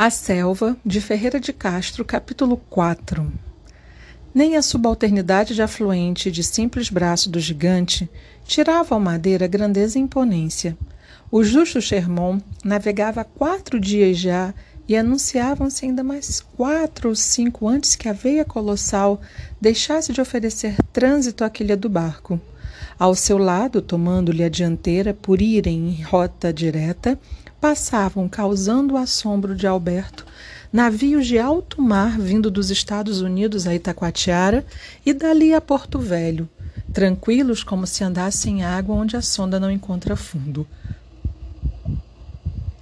A Selva, de Ferreira de Castro, capítulo 4 Nem a subalternidade de afluente de simples braço do gigante tirava ao madeira grandeza e imponência. O justo Sherman navegava quatro dias já e anunciavam-se ainda mais quatro ou cinco antes que a veia colossal deixasse de oferecer trânsito à quilha do barco. Ao seu lado, tomando-lhe a dianteira por irem em rota direta, passavam causando assombro de Alberto navios de alto mar vindo dos Estados Unidos a Itacoatiara e dali a Porto Velho, tranquilos como se andassem em água onde a sonda não encontra fundo.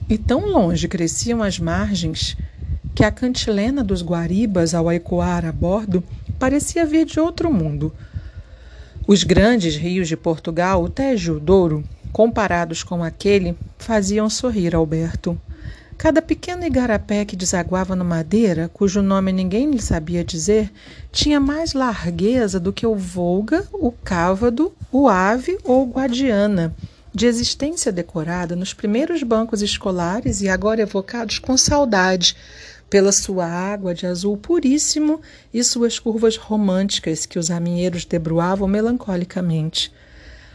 E tão longe cresciam as margens que a cantilena dos Guaribas, ao ecoar a bordo, parecia vir de outro mundo. Os grandes rios de Portugal, o Tejo o Douro, comparados com aquele, faziam sorrir Alberto. Cada pequeno igarapé que desaguava no Madeira, cujo nome ninguém lhe sabia dizer, tinha mais largueza do que o Volga, o Cávado, o Ave ou o Guadiana, de existência decorada nos primeiros bancos escolares e agora evocados com saudade pela sua água de azul puríssimo e suas curvas românticas que os aminheiros debruavam melancolicamente.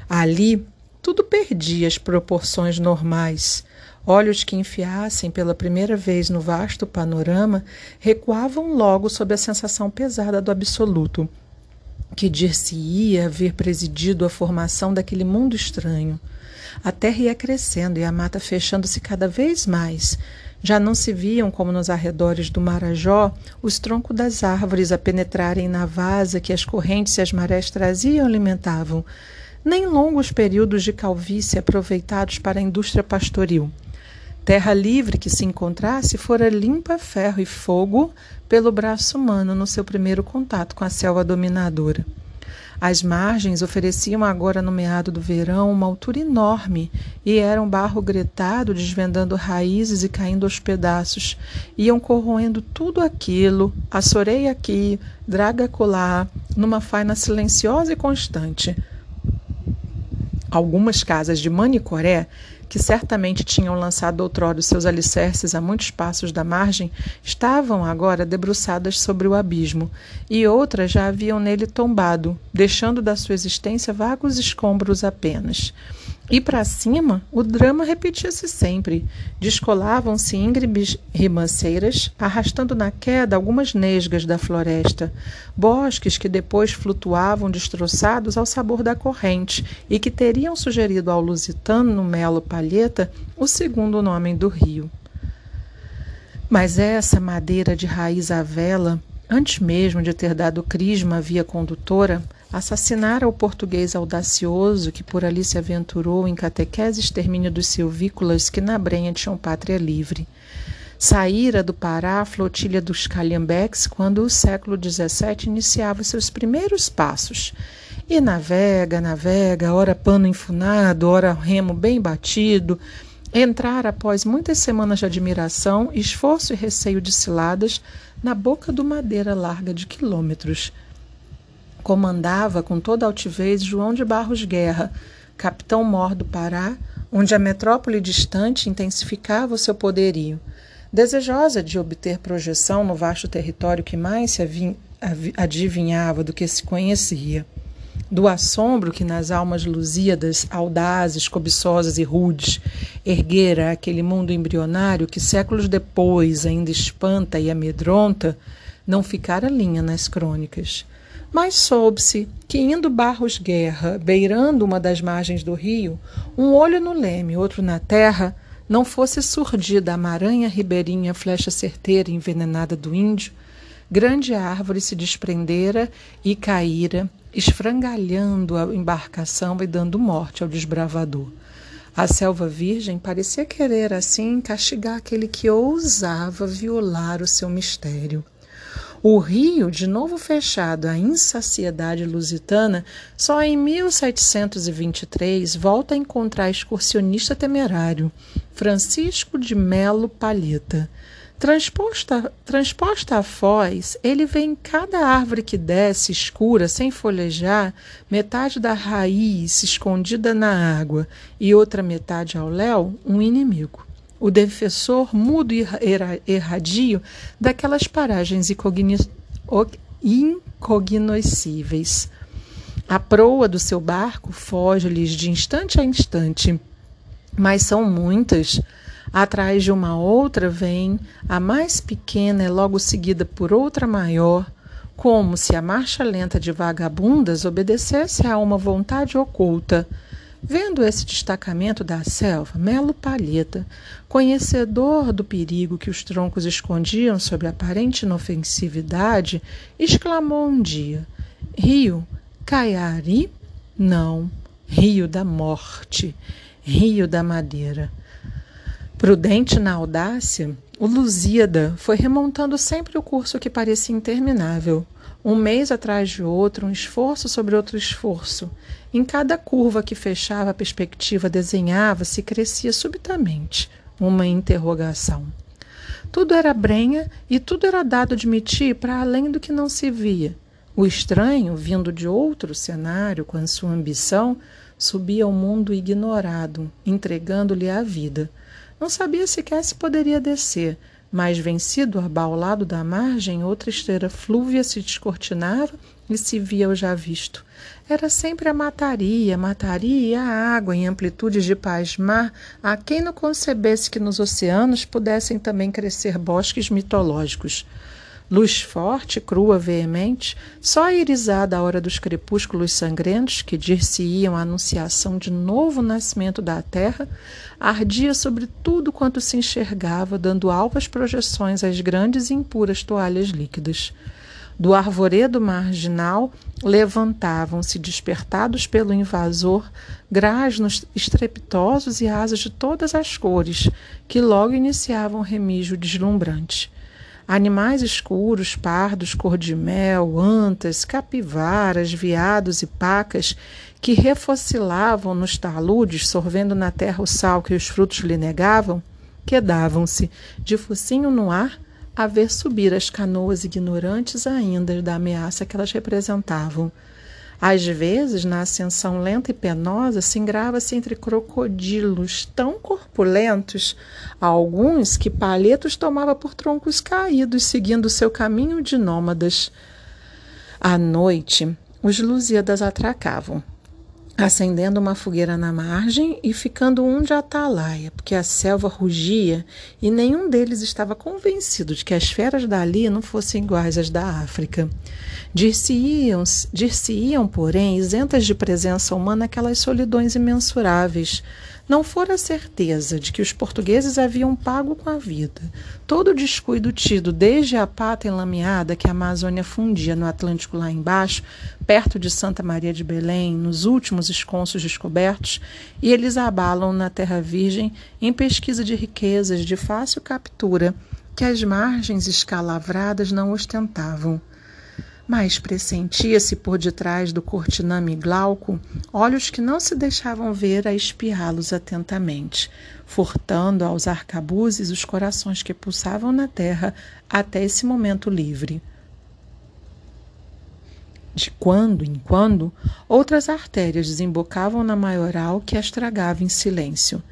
Ali, tudo perdia as proporções normais. Olhos que enfiassem pela primeira vez no vasto panorama recuavam logo sob a sensação pesada do absoluto, que dir-se-ia haver presidido a formação daquele mundo estranho. A terra ia crescendo e a mata fechando-se cada vez mais. Já não se viam, como nos arredores do Marajó, os troncos das árvores a penetrarem na vasa que as correntes e as marés traziam e alimentavam nem longos períodos de calvície aproveitados para a indústria pastoril. Terra livre que se encontrasse fora limpa ferro e fogo pelo braço humano no seu primeiro contato com a selva dominadora. As margens ofereciam agora no meado do verão uma altura enorme e eram barro gretado, desvendando raízes e caindo aos pedaços. Iam corroendo tudo aquilo, assorei aqui, draga colar, numa faina silenciosa e constante. Algumas casas de Manicoré, que certamente tinham lançado outrora os seus alicerces a muitos passos da margem, estavam agora debruçadas sobre o abismo, e outras já haviam nele tombado, deixando da sua existência vagos escombros apenas. E para cima, o drama repetia-se sempre. Descolavam-se íngremes ribanceiras, arrastando na queda algumas nesgas da floresta, bosques que depois flutuavam destroçados ao sabor da corrente e que teriam sugerido ao lusitano Melo Palheta o segundo nome do rio. Mas essa madeira de raiz à vela, antes mesmo de ter dado crisma à via condutora, assassinara o português audacioso que por ali se aventurou em catequese extermínio dos silvícolas que na brenha tinham pátria livre. Saíra do Pará a flotilha dos Calhambeques quando o século XVII iniciava seus primeiros passos. E navega, navega, ora pano enfunado, ora remo bem batido, entrar após muitas semanas de admiração, esforço e receio de ciladas na boca do madeira larga de quilômetros comandava com toda altivez João de Barros Guerra, capitão-mor do Pará, onde a metrópole distante intensificava o seu poderio. Desejosa de obter projeção no vasto território que mais se adivinhava do que se conhecia, do assombro que nas almas lusíadas, audazes, cobiçosas e rudes, erguera aquele mundo embrionário que séculos depois ainda espanta e amedronta, não ficara linha nas crônicas. Mas soube-se que, indo Barros Guerra, beirando uma das margens do rio, um olho no leme, outro na terra, não fosse surdida a maranha ribeirinha flecha certeira envenenada do índio, grande árvore se desprendera e caíra, esfrangalhando a embarcação e dando morte ao desbravador. A selva virgem parecia querer assim castigar aquele que ousava violar o seu mistério. O rio, de novo fechado à insaciedade lusitana, só em 1723 volta a encontrar excursionista temerário, Francisco de Melo Palheta. Transposta, transposta a foz, ele vê em cada árvore que desce escura, sem folhejar, metade da raiz escondida na água e outra metade ao léu, um inimigo. O defensor mudo e erradio daquelas paragens incognoscíveis. A proa do seu barco foge-lhes de instante a instante, mas são muitas. Atrás de uma outra vem, a mais pequena é logo seguida por outra maior, como se a marcha lenta de vagabundas obedecesse a uma vontade oculta. Vendo esse destacamento da selva, Melo Palheta, conhecedor do perigo que os troncos escondiam sob aparente inofensividade, exclamou um dia: Rio, Caiari? Não, Rio da Morte, Rio da Madeira. Prudente na audácia, o Lusíada foi remontando sempre o curso que parecia interminável, um mês atrás de outro, um esforço sobre outro esforço. Em cada curva que fechava a perspectiva desenhava-se crescia subitamente uma interrogação. Tudo era brenha e tudo era dado admitir para além do que não se via. O estranho, vindo de outro cenário com a sua ambição, subia ao mundo ignorado, entregando-lhe a vida. Não sabia sequer se poderia descer, mas vencido abaulado da margem, outra esteira flúvia se descortinava e se via o já visto. Era sempre a mataria, mataria e a água em amplitudes de pasmar a quem não concebesse que nos oceanos pudessem também crescer bosques mitológicos. Luz forte, crua, veemente, só irisada à hora dos crepúsculos sangrentos, que dir-se-iam a anunciação de novo nascimento da terra, ardia sobre tudo quanto se enxergava, dando alvas projeções às grandes e impuras toalhas líquidas. Do arvoredo marginal levantavam-se, despertados pelo invasor, grasnos estrepitosos e asas de todas as cores, que logo iniciavam um remijo deslumbrante. Animais escuros, pardos, cor-de-mel, antas, capivaras, veados e pacas que refocilavam nos taludes, sorvendo na terra o sal que os frutos lhe negavam, quedavam-se, de focinho no ar, a ver subir as canoas ignorantes ainda da ameaça que elas representavam. Às vezes, na ascensão lenta e penosa, singrava-se entre crocodilos tão corpulentos, alguns que Palhetos tomava por troncos caídos, seguindo seu caminho de nômadas. À noite, os Lusíadas atracavam acendendo uma fogueira na margem e ficando um de atalaia, porque a selva rugia e nenhum deles estava convencido de que as feras dali não fossem iguais às da África. Dir-se-iam, dir-se-iam, porém, isentas de presença humana aquelas solidões imensuráveis, não fora a certeza de que os portugueses haviam pago com a vida. Todo o descuido tido desde a pata enlameada que a Amazônia fundia no Atlântico lá embaixo, perto de Santa Maria de Belém, nos últimos esconsos descobertos, e eles abalam na Terra Virgem em pesquisa de riquezas de fácil captura que as margens escalavradas não ostentavam mas pressentia-se por detrás do cortiname glauco olhos que não se deixavam ver a espiá-los atentamente, furtando aos arcabuzes os corações que pulsavam na terra até esse momento livre. De quando em quando, outras artérias desembocavam na maioral que as tragava em silêncio.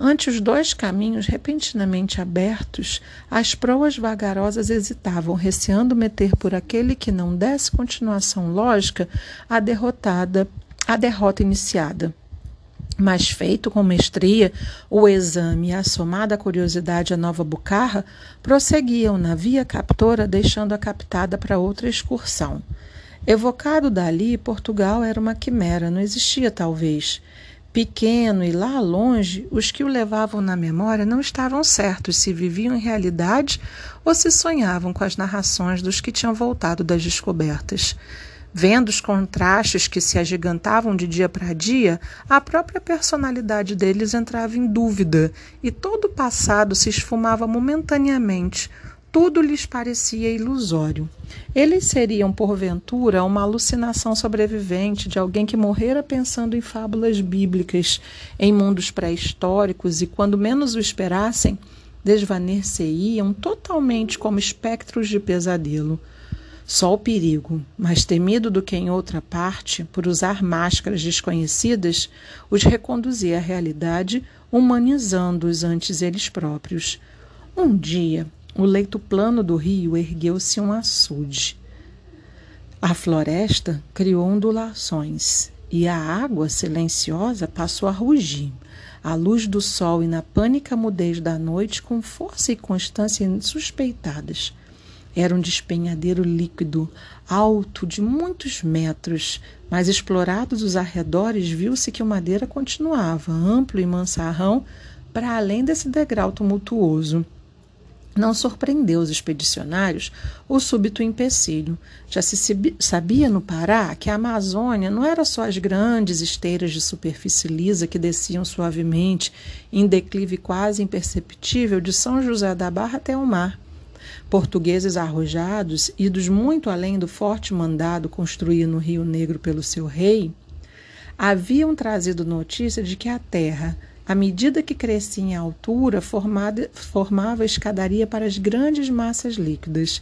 Ante os dois caminhos repentinamente abertos, as proas vagarosas hesitavam, receando meter por aquele que não desse continuação lógica a derrotada, a derrota iniciada. Mas feito com mestria, o exame e a somada curiosidade à nova bucarra prosseguiam na via captora, deixando a captada para outra excursão. Evocado dali, Portugal era uma quimera, não existia talvez. Pequeno e lá longe, os que o levavam na memória não estavam certos se viviam em realidade ou se sonhavam com as narrações dos que tinham voltado das descobertas. Vendo os contrastes que se agigantavam de dia para dia, a própria personalidade deles entrava em dúvida e todo o passado se esfumava momentaneamente, tudo lhes parecia ilusório. Eles seriam, porventura, uma alucinação sobrevivente de alguém que morrera pensando em fábulas bíblicas, em mundos pré-históricos e, quando menos o esperassem, desvanecer-iam totalmente como espectros de pesadelo. Só o perigo, mais temido do que em outra parte, por usar máscaras desconhecidas, os reconduzia à realidade, humanizando-os antes eles próprios. Um dia, o leito plano do rio ergueu-se um açude. A floresta criou ondulações e a água silenciosa passou a rugir. À luz do sol e na pânica mudez da noite, com força e constância insuspeitadas. Era um despenhadeiro líquido, alto de muitos metros, mas explorados os arredores, viu-se que o madeira continuava, amplo e mansarrão, para além desse degrau tumultuoso. Não surpreendeu os expedicionários o súbito empecilho. Já se sabia no Pará que a Amazônia não era só as grandes esteiras de superfície lisa que desciam suavemente, em declive quase imperceptível, de São José da Barra até o mar. Portugueses arrojados, idos muito além do forte mandado construído no Rio Negro pelo seu rei, haviam trazido notícia de que a terra, à medida que crescia em altura, formada, formava escadaria para as grandes massas líquidas.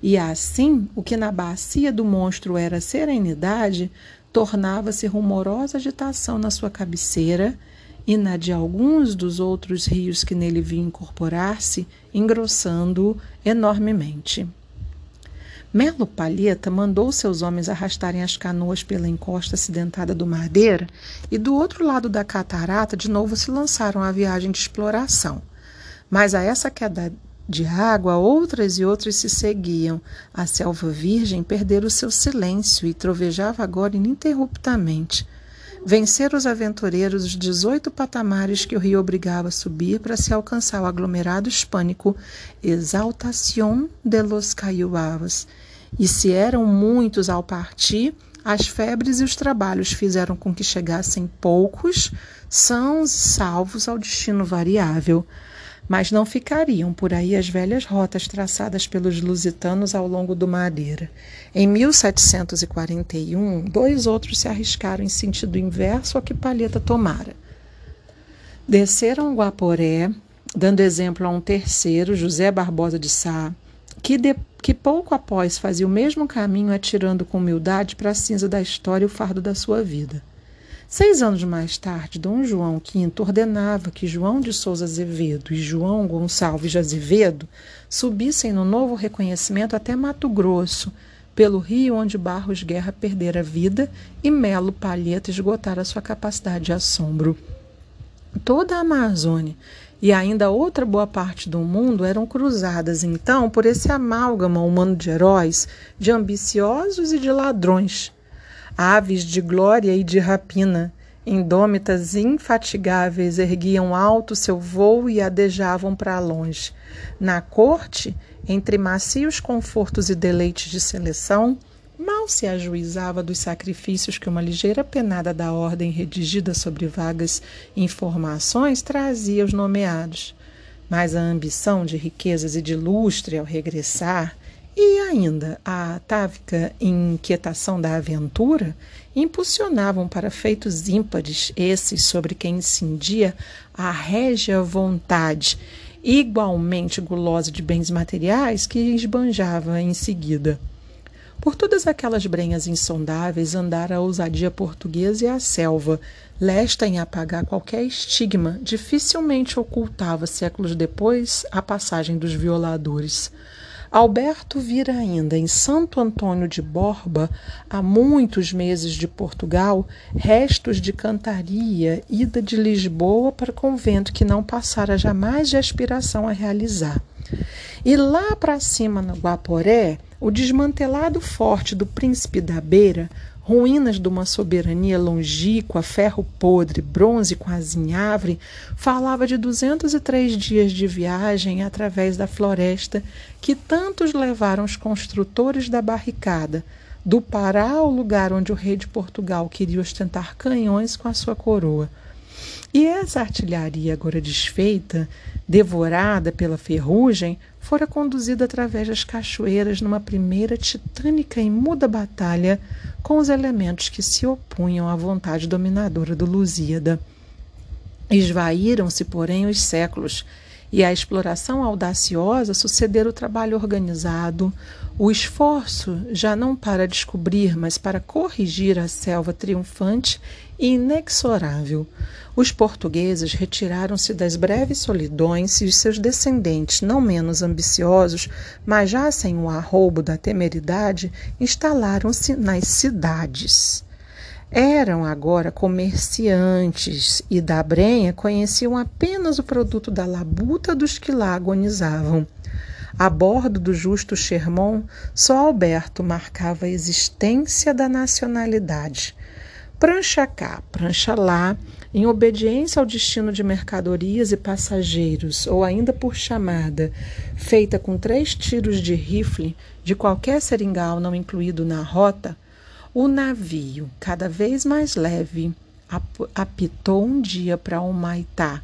E assim, o que na bacia do monstro era serenidade, tornava-se rumorosa agitação na sua cabeceira e na de alguns dos outros rios que nele vinham incorporar-se, engrossando-o enormemente. Melo Palheta mandou seus homens arrastarem as canoas pela encosta acidentada do Madeira e do outro lado da catarata de novo se lançaram à viagem de exploração. Mas a essa queda de água, outras e outras se seguiam. A selva virgem perdera o seu silêncio e trovejava agora ininterruptamente vencer os aventureiros os 18 patamares que o rio obrigava a subir para se alcançar o aglomerado hispânico Exaltación de los Cayuavas. E se eram muitos ao partir, as febres e os trabalhos fizeram com que chegassem poucos, sãos e salvos ao destino variável mas não ficariam por aí as velhas rotas traçadas pelos lusitanos ao longo do Madeira. Em 1741, dois outros se arriscaram em sentido inverso ao que Palheta tomara. Desceram Guaporé, dando exemplo a um terceiro, José Barbosa de Sá, que, de, que pouco após fazia o mesmo caminho, atirando com humildade para a cinza da história o fardo da sua vida. Seis anos mais tarde, Dom João V ordenava que João de Souza Azevedo e João Gonçalves de Azevedo subissem no novo reconhecimento até Mato Grosso, pelo rio onde Barros Guerra perdera a vida e Melo Palheta esgotara sua capacidade de assombro. Toda a Amazônia e ainda outra boa parte do mundo eram cruzadas então por esse amálgama humano de heróis, de ambiciosos e de ladrões Aves de glória e de rapina, indômitas infatigáveis, erguiam alto seu voo e adejavam para longe. Na corte, entre macios confortos e deleites de seleção, mal se ajuizava dos sacrifícios que uma ligeira penada da ordem redigida sobre vagas informações trazia aos nomeados. Mas a ambição de riquezas e de lustre ao regressar e ainda a atávica inquietação da aventura impulsionavam para feitos ímpares esses sobre quem incendia a régia vontade, igualmente gulosa de bens materiais, que esbanjava em seguida. Por todas aquelas brenhas insondáveis andara a ousadia portuguesa e a selva, lesta em apagar qualquer estigma, dificilmente ocultava séculos depois a passagem dos violadores. Alberto vira ainda em Santo Antônio de Borba, há muitos meses de Portugal, restos de cantaria ida de Lisboa para convento que não passara jamais de aspiração a realizar. E lá para cima no Guaporé, o desmantelado forte do Príncipe da Beira ruínas de uma soberania longínqua, ferro podre, bronze com azinhavre, falava de 203 dias de viagem através da floresta que tantos levaram os construtores da barricada, do Pará ao lugar onde o rei de Portugal queria ostentar canhões com a sua coroa. E essa artilharia, agora desfeita, devorada pela ferrugem, fora conduzida através das cachoeiras numa primeira titânica e muda batalha com os elementos que se opunham à vontade dominadora do Lusíada. Esvaíram-se, porém, os séculos, e à exploração audaciosa sucederam o trabalho organizado, O esforço já não para descobrir, mas para corrigir a selva triunfante e inexorável. Os portugueses retiraram-se das breves solidões e os seus descendentes, não menos ambiciosos, mas já sem o arroubo da temeridade, instalaram-se nas cidades. Eram agora comerciantes e da Brenha conheciam apenas o produto da labuta dos que lá agonizavam. A bordo do justo Sherman, só Alberto marcava a existência da nacionalidade. Prancha cá, prancha lá, em obediência ao destino de mercadorias e passageiros, ou ainda por chamada, feita com três tiros de rifle de qualquer seringal não incluído na rota, o navio, cada vez mais leve, apitou um dia para Humaitá,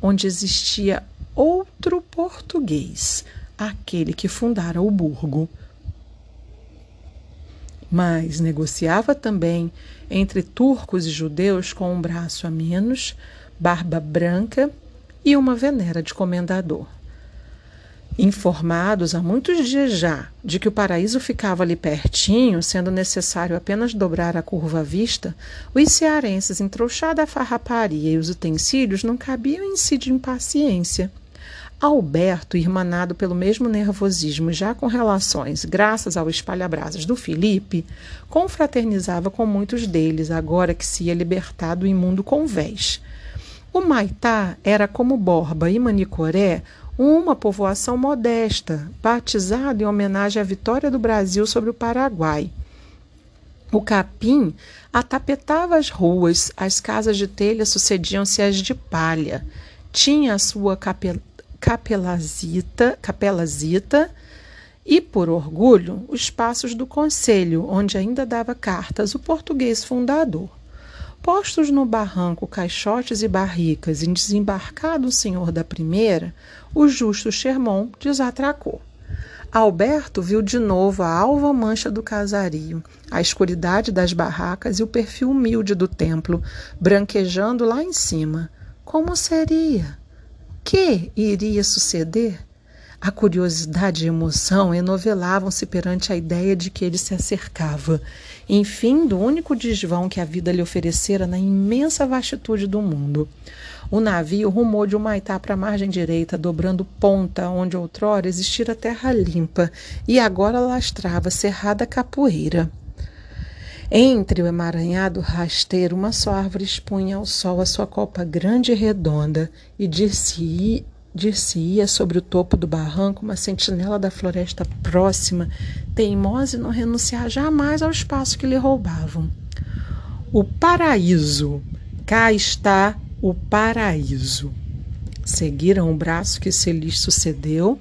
onde existia outro português, aquele que fundara o burgo. Mas negociava também entre turcos e judeus com um braço a menos, barba branca e uma venera de comendador. Informados há muitos dias já de que o paraíso ficava ali pertinho, sendo necessário apenas dobrar a curva à vista, os cearenses, em trouxada farraparia e os utensílios, não cabiam em si de impaciência. Alberto, irmanado pelo mesmo nervosismo, já com relações, graças ao espalha-brasas do Felipe, confraternizava com muitos deles, agora que se ia libertar do imundo convés. O Maitá era como Borba e Manicoré, uma povoação modesta, batizada em homenagem à vitória do Brasil sobre o Paraguai. O capim atapetava as ruas, as casas de telha sucediam-se às de palha. Tinha a sua capel capelazita, capelazita e, por orgulho, os passos do conselho, onde ainda dava cartas o português fundador. Postos no barranco caixotes e barricas e desembarcado o senhor da primeira, o justo Sherman desatracou. Alberto viu de novo a alva mancha do casario, a escuridade das barracas e o perfil humilde do templo, branquejando lá em cima. Como seria? Que iria suceder? A curiosidade e a emoção enovelavam-se perante a ideia de que ele se acercava, enfim, do único desvão que a vida lhe oferecera na imensa vastitude do mundo. O navio rumou de Humaitá para a margem direita, dobrando ponta onde outrora existira terra limpa e agora lastrava cerrada capoeira. Entre o emaranhado rasteiro, uma só árvore expunha ao sol a sua copa grande e redonda, e dir-se-ia dir sobre o topo do barranco uma sentinela da floresta próxima, teimosa e não renunciar jamais ao espaço que lhe roubavam. O paraíso. Cá está o paraíso. Seguiram o braço que se lhes sucedeu,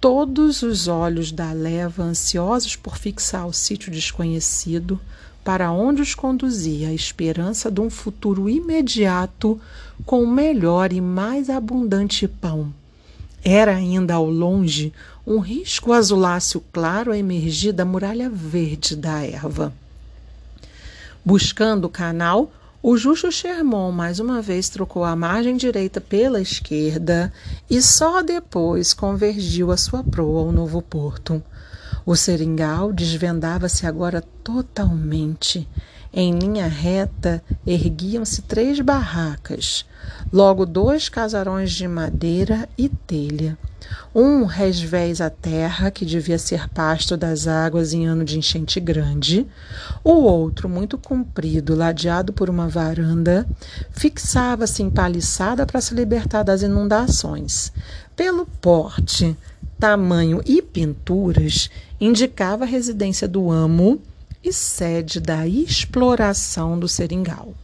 todos os olhos da leva ansiosos por fixar o sítio desconhecido, para onde os conduzia a esperança de um futuro imediato com melhor e mais abundante pão. Era ainda ao longe um risco azuláceo claro a emergir da muralha verde da erva. Buscando o canal, o justo Sherman mais uma vez trocou a margem direita pela esquerda e só depois convergiu a sua proa ao novo porto. O seringal desvendava-se agora totalmente. Em linha reta erguiam-se três barracas, logo dois casarões de madeira e telha. Um resvés à terra, que devia ser pasto das águas em ano de enchente grande. O outro, muito comprido, ladeado por uma varanda, fixava-se em paliçada para se libertar das inundações. Pelo porte, tamanho e pinturas, indicava a residência do amo e sede da exploração do seringal.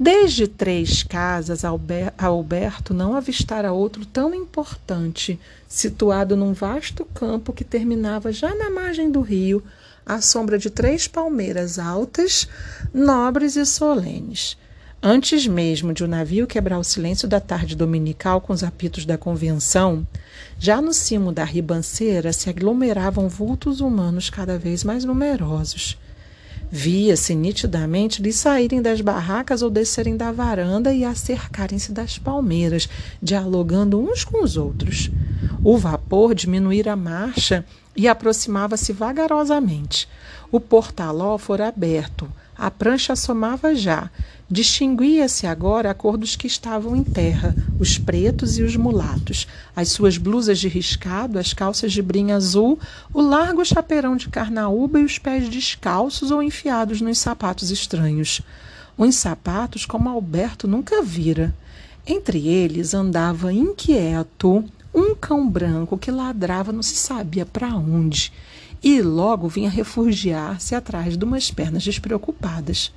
Desde três casas, Alberto não avistara outro tão importante, situado num vasto campo que terminava já na margem do rio, à sombra de três palmeiras altas, nobres e solenes. Antes mesmo de o navio quebrar o silêncio da tarde dominical com os apitos da convenção, já no cimo da ribanceira se aglomeravam vultos humanos cada vez mais numerosos. Via-se nitidamente lhes saírem das barracas ou descerem da varanda e acercarem-se das palmeiras, dialogando uns com os outros. O vapor diminuíra a marcha e aproximava-se vagarosamente. O portaló fora aberto, a prancha assomava já. Distinguia-se agora a cor dos que estavam em terra, os pretos e os mulatos, as suas blusas de riscado, as calças de brim azul, o largo chapeirão de carnaúba e os pés descalços ou enfiados nos sapatos estranhos. Uns sapatos como Alberto nunca vira. Entre eles andava inquieto um cão branco que ladrava não se sabia para onde e logo vinha refugiar-se atrás de umas pernas despreocupadas.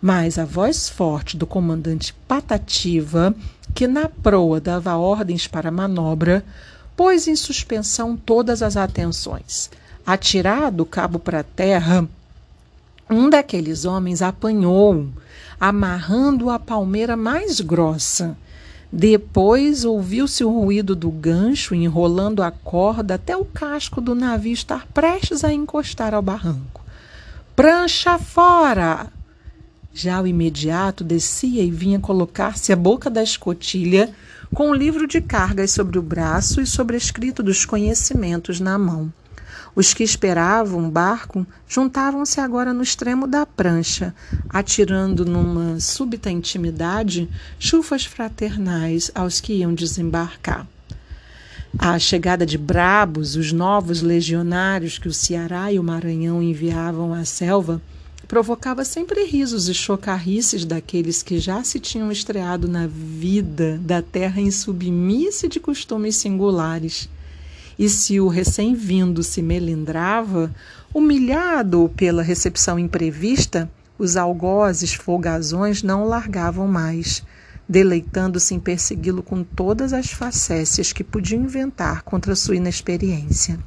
Mas a voz forte do comandante Patativa, que na proa dava ordens para a manobra, pôs em suspensão todas as atenções. Atirado o cabo para a terra, um daqueles homens apanhou, amarrando a palmeira mais grossa depois ouviu-se o ruído do gancho enrolando a corda até o casco do navio estar prestes a encostar ao barranco. Prancha fora! Já o imediato descia e vinha colocar-se à boca da escotilha com um livro de cargas sobre o braço e sobrescrito dos conhecimentos na mão. Os que esperavam o barco juntavam-se agora no extremo da prancha, atirando numa súbita intimidade chufas fraternais aos que iam desembarcar. A chegada de brabos, os novos legionários que o Ceará e o Maranhão enviavam à selva, provocava sempre risos e chocarrices daqueles que já se tinham estreado na vida da terra insubmissa de costumes singulares. E se o recém-vindo se melindrava, humilhado pela recepção imprevista, os algozes folgazões não o largavam mais, deleitando-se em persegui-lo com todas as facécias que podiam inventar contra sua inexperiência.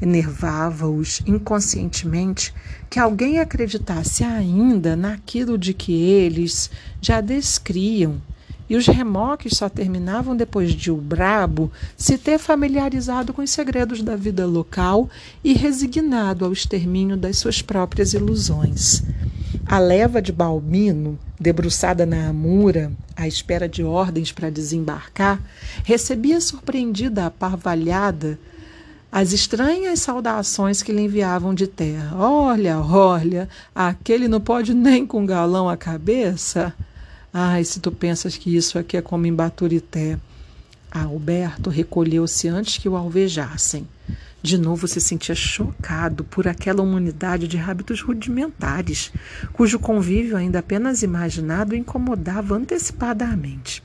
Enervava-os inconscientemente que alguém acreditasse ainda naquilo de que eles já descriam e os remoques só terminavam depois de o brabo se ter familiarizado com os segredos da vida local e resignado ao extermínio das suas próprias ilusões. A leva de Balbino, debruçada na amura, à espera de ordens para desembarcar, recebia surpreendida a parvalhada as estranhas saudações que lhe enviavam de terra. Olha, olha, aquele não pode nem com galão à cabeça. Ai, se tu pensas que isso aqui é como em Baturité. Alberto recolheu-se antes que o alvejassem. De novo se sentia chocado por aquela humanidade de hábitos rudimentares, cujo convívio ainda apenas imaginado incomodava antecipadamente.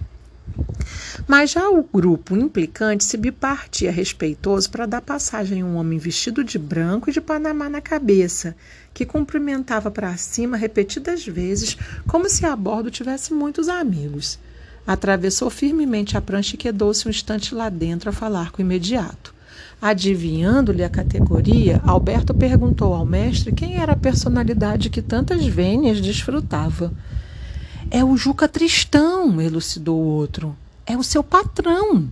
Mas já o grupo implicante se bipartia respeitoso para dar passagem a um homem vestido de branco e de panamá na cabeça, que cumprimentava para cima repetidas vezes, como se a bordo tivesse muitos amigos. Atravessou firmemente a prancha e quedou-se um instante lá dentro a falar com o imediato. Adivinhando-lhe a categoria, Alberto perguntou ao mestre quem era a personalidade que tantas vênias desfrutava. É o Juca Tristão, elucidou o outro. É o seu patrão.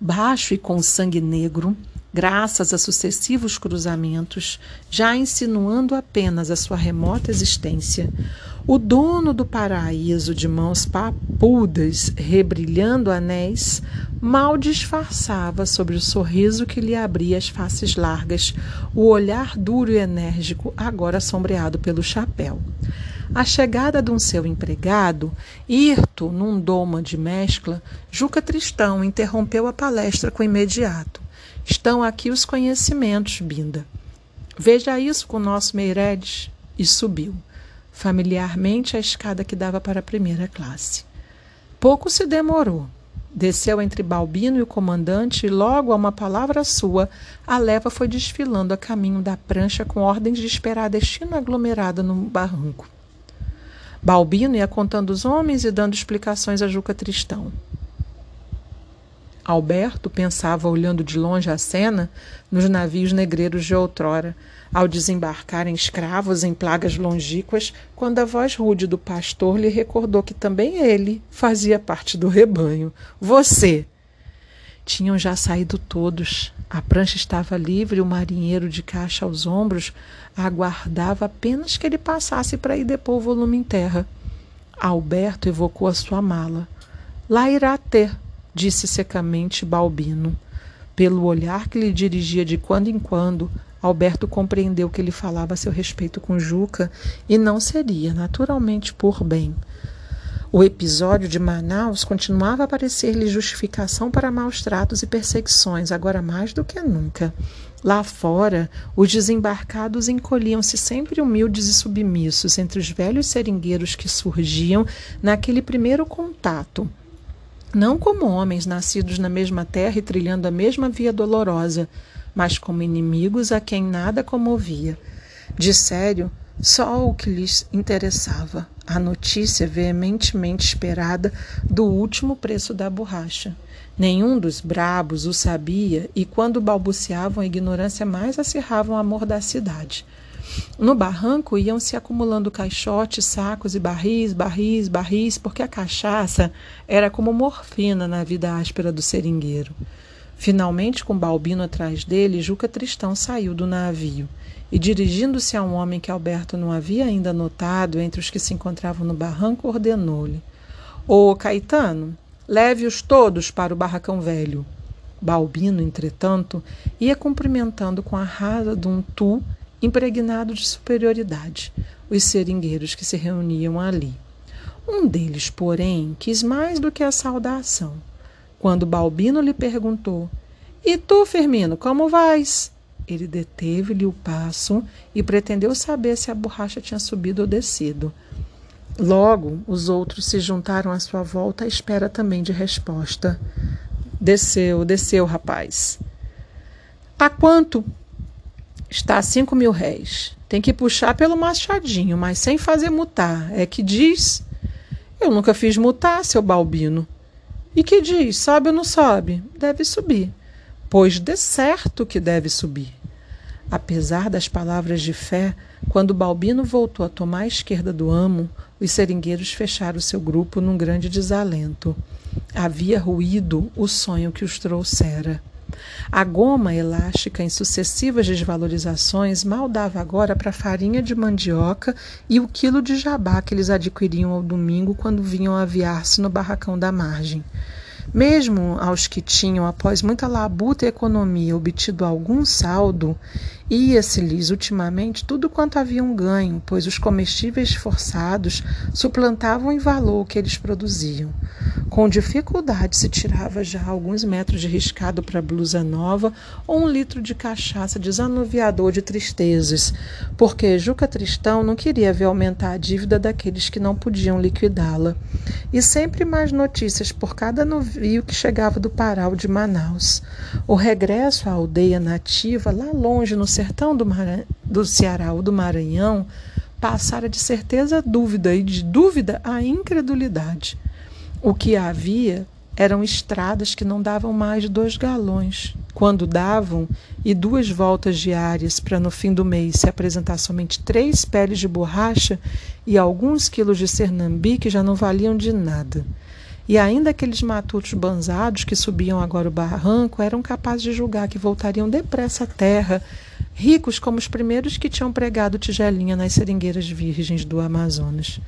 Baixo e com sangue negro, graças a sucessivos cruzamentos, já insinuando apenas a sua remota existência. O dono do paraíso de mãos papudas, rebrilhando anéis, mal disfarçava sobre o sorriso que lhe abria as faces largas, o olhar duro e enérgico, agora sombreado pelo chapéu. A chegada de um seu empregado, hirto num doma de mescla, Juca Tristão interrompeu a palestra com imediato. Estão aqui os conhecimentos, Binda. Veja isso com o nosso Meireles. E subiu, familiarmente, a escada que dava para a primeira classe. Pouco se demorou. Desceu entre Balbino e o comandante, e logo a uma palavra sua, a leva foi desfilando a caminho da prancha com ordens de esperar destino aglomerado no barranco. Balbino ia contando os homens e dando explicações a Juca Tristão. Alberto pensava, olhando de longe a cena, nos navios negreiros de outrora, ao desembarcarem escravos em plagas longínquas, quando a voz rude do pastor lhe recordou que também ele fazia parte do rebanho. Você! Tinham já saído todos. A prancha estava livre o marinheiro de caixa aos ombros aguardava apenas que ele passasse para ir depor o volume em terra. Alberto evocou a sua mala. Lá irá ter, disse secamente Balbino. Pelo olhar que lhe dirigia de quando em quando, Alberto compreendeu que ele falava a seu respeito com Juca e não seria, naturalmente, por bem. O episódio de Manaus continuava a parecer-lhe justificação para maus tratos e perseguições, agora mais do que nunca. Lá fora, os desembarcados encolhiam-se sempre humildes e submissos entre os velhos seringueiros que surgiam naquele primeiro contato. Não como homens nascidos na mesma terra e trilhando a mesma via dolorosa, mas como inimigos a quem nada comovia. De sério, só o que lhes interessava, a notícia veementemente esperada do último preço da borracha. Nenhum dos brabos o sabia e, quando balbuciavam a ignorância, mais acirravam o amor da cidade. No barranco iam se acumulando caixotes, sacos e barris, barris, barris, porque a cachaça era como morfina na vida áspera do seringueiro. Finalmente, com Balbino atrás dele, Juca Tristão saiu do navio e, dirigindo-se a um homem que Alberto não havia ainda notado entre os que se encontravam no barranco, ordenou-lhe: Ô Caetano, leve-os todos para o barracão velho. Balbino, entretanto, ia cumprimentando com a rasa de um tu impregnado de superioridade os seringueiros que se reuniam ali. Um deles, porém, quis mais do que a saudação. Quando Balbino lhe perguntou: E tu, Firmino, como vais? Ele deteve-lhe o passo e pretendeu saber se a borracha tinha subido ou descido. Logo, os outros se juntaram à sua volta à espera também de resposta. Desceu, desceu, rapaz. A quanto? Está a cinco mil réis. Tem que puxar pelo machadinho, mas sem fazer mutar. É que diz. Eu nunca fiz mutar, seu Balbino. E que diz? Sobe ou não sobe? Deve subir pois de certo que deve subir. Apesar das palavras de fé, quando Balbino voltou a tomar a esquerda do amo, os seringueiros fecharam seu grupo num grande desalento. Havia ruído o sonho que os trouxera. A goma elástica em sucessivas desvalorizações mal dava agora para a farinha de mandioca e o quilo de jabá que eles adquiriam ao domingo quando vinham aviar-se no barracão da margem. Mesmo aos que tinham, após muita labuta e economia, obtido algum saldo, ia-se-lhes ultimamente tudo quanto haviam ganho, pois os comestíveis forçados suplantavam em valor o que eles produziam. Com dificuldade se tirava já alguns metros de riscado para blusa nova ou um litro de cachaça desanuviador de tristezas, porque Juca Tristão não queria ver aumentar a dívida daqueles que não podiam liquidá-la. E sempre mais notícias por cada navio que chegava do Paral de Manaus. O regresso à aldeia nativa, lá longe no sertão do, do Ceará ou do Maranhão, passara de certeza a dúvida e de dúvida a incredulidade. O que havia eram estradas que não davam mais de dois galões. Quando davam, e duas voltas diárias para no fim do mês se apresentar somente três peles de borracha e alguns quilos de cernambi que já não valiam de nada. E ainda aqueles matutos banzados que subiam agora o barranco eram capazes de julgar que voltariam depressa à terra, ricos como os primeiros que tinham pregado tigelinha nas seringueiras virgens do Amazonas.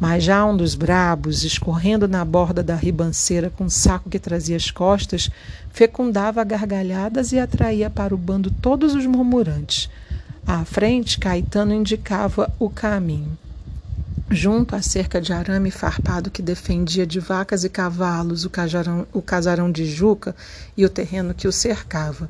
Mas já um dos brabos, escorrendo na borda da ribanceira com um saco que trazia às costas, fecundava gargalhadas e atraía para o bando todos os murmurantes. À frente, Caetano indicava o caminho. Junto à cerca de arame farpado que defendia de vacas e cavalos o, cajarão, o casarão de Juca e o terreno que o cercava.